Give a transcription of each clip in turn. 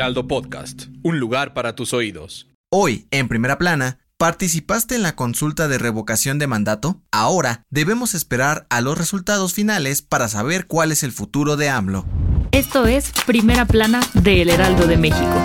Heraldo Podcast, un lugar para tus oídos. Hoy, en primera plana, ¿participaste en la consulta de revocación de mandato? Ahora debemos esperar a los resultados finales para saber cuál es el futuro de AMLO. Esto es Primera Plana de El Heraldo de México.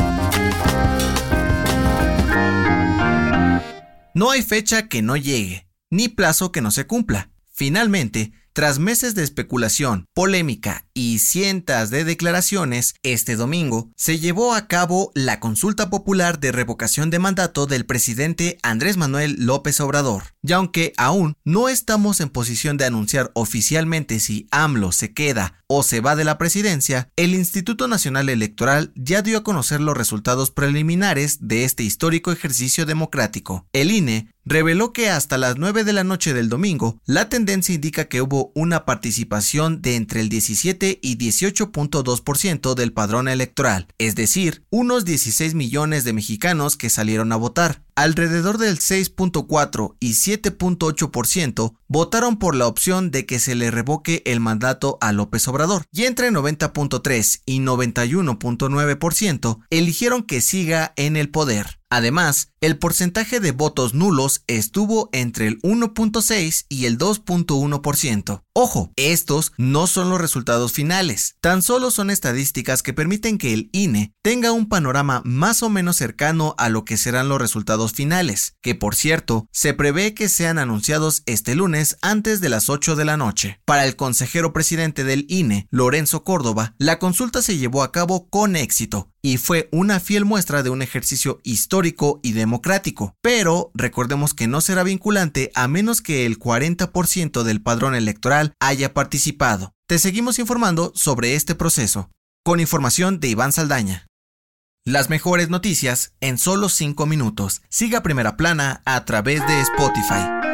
No hay fecha que no llegue, ni plazo que no se cumpla. Finalmente, tras meses de especulación, polémica y cientos de declaraciones, este domingo se llevó a cabo la consulta popular de revocación de mandato del presidente Andrés Manuel López Obrador. Y aunque aún no estamos en posición de anunciar oficialmente si AMLO se queda o se va de la presidencia, el Instituto Nacional Electoral ya dio a conocer los resultados preliminares de este histórico ejercicio democrático. El INE reveló que hasta las 9 de la noche del domingo, la tendencia indica que hubo una participación de entre el 17 y 18.2% del padrón electoral, es decir, unos 16 millones de mexicanos que salieron a votar. Alrededor del 6.4 y 7.8% votaron por la opción de que se le revoque el mandato a López Obrador y entre 90.3 y 91.9% eligieron que siga en el poder. Además, el porcentaje de votos nulos estuvo entre el 1.6 y el 2.1%. Ojo, estos no son los resultados finales, tan solo son estadísticas que permiten que el INE tenga un panorama más o menos cercano a lo que serán los resultados finales, que por cierto, se prevé que sean anunciados este lunes antes de las 8 de la noche. Para el consejero presidente del INE, Lorenzo Córdoba, la consulta se llevó a cabo con éxito y fue una fiel muestra de un ejercicio histórico y democrático. Pero recordemos que no será vinculante a menos que el 40% del padrón electoral haya participado. Te seguimos informando sobre este proceso. Con información de Iván Saldaña. Las mejores noticias en solo 5 minutos. Siga Primera Plana a través de Spotify.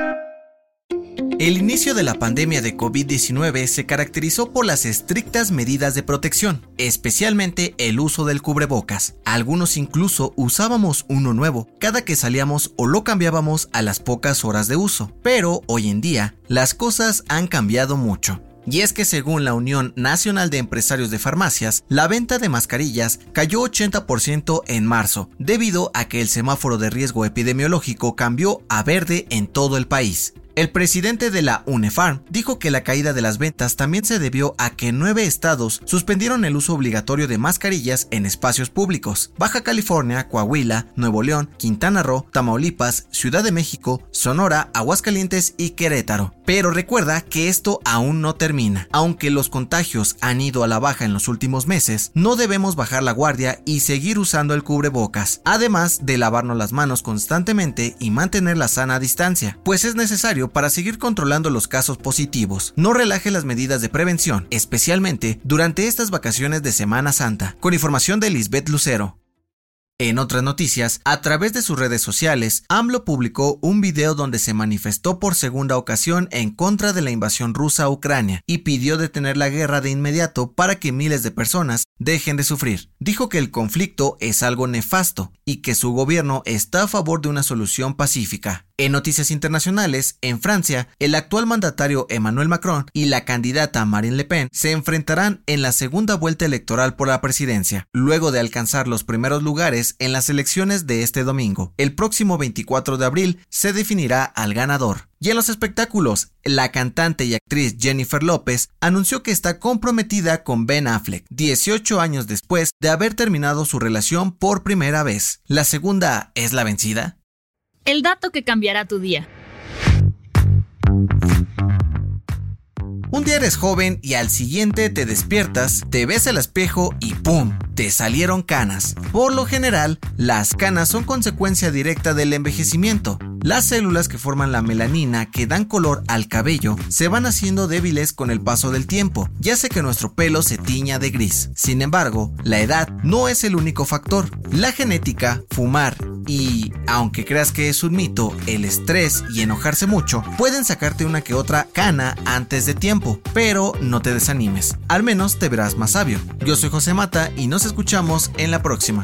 El inicio de la pandemia de COVID-19 se caracterizó por las estrictas medidas de protección, especialmente el uso del cubrebocas. Algunos incluso usábamos uno nuevo cada que salíamos o lo cambiábamos a las pocas horas de uso. Pero hoy en día las cosas han cambiado mucho. Y es que según la Unión Nacional de Empresarios de Farmacias, la venta de mascarillas cayó 80% en marzo, debido a que el semáforo de riesgo epidemiológico cambió a verde en todo el país. El presidente de la UNEFARM dijo que la caída de las ventas también se debió a que nueve estados suspendieron el uso obligatorio de mascarillas en espacios públicos. Baja California, Coahuila, Nuevo León, Quintana Roo, Tamaulipas, Ciudad de México, Sonora, Aguascalientes y Querétaro. Pero recuerda que esto aún no termina. Aunque los contagios han ido a la baja en los últimos meses, no debemos bajar la guardia y seguir usando el cubrebocas, además de lavarnos las manos constantemente y mantener la sana distancia, pues es necesario para seguir controlando los casos positivos. No relaje las medidas de prevención, especialmente durante estas vacaciones de Semana Santa. Con información de Lisbeth Lucero. En otras noticias, a través de sus redes sociales, AMLO publicó un video donde se manifestó por segunda ocasión en contra de la invasión rusa a Ucrania y pidió detener la guerra de inmediato para que miles de personas dejen de sufrir. Dijo que el conflicto es algo nefasto y que su gobierno está a favor de una solución pacífica. En noticias internacionales, en Francia, el actual mandatario Emmanuel Macron y la candidata Marine Le Pen se enfrentarán en la segunda vuelta electoral por la presidencia, luego de alcanzar los primeros lugares en las elecciones de este domingo. El próximo 24 de abril se definirá al ganador. Y en los espectáculos, la cantante y actriz Jennifer López anunció que está comprometida con Ben Affleck, 18 años después de haber terminado su relación por primera vez. ¿La segunda es la vencida? El dato que cambiará tu día. Un día eres joven y al siguiente te despiertas, te ves al espejo y ¡pum! te salieron canas. Por lo general, las canas son consecuencia directa del envejecimiento, Las células que forman la melanina que dan color al cabello se van haciendo débiles con el paso del tiempo y hace que nuestro pelo se tiña de gris. Sin embargo, la edad no es el único factor. La genética, fumar y, aunque creas que es un mito, el estrés y enojarse mucho pueden sacarte una que otra cana antes de tiempo, pero no te desanimes, al menos te verás más sabio. Yo soy José Mata y nos escuchamos en la próxima.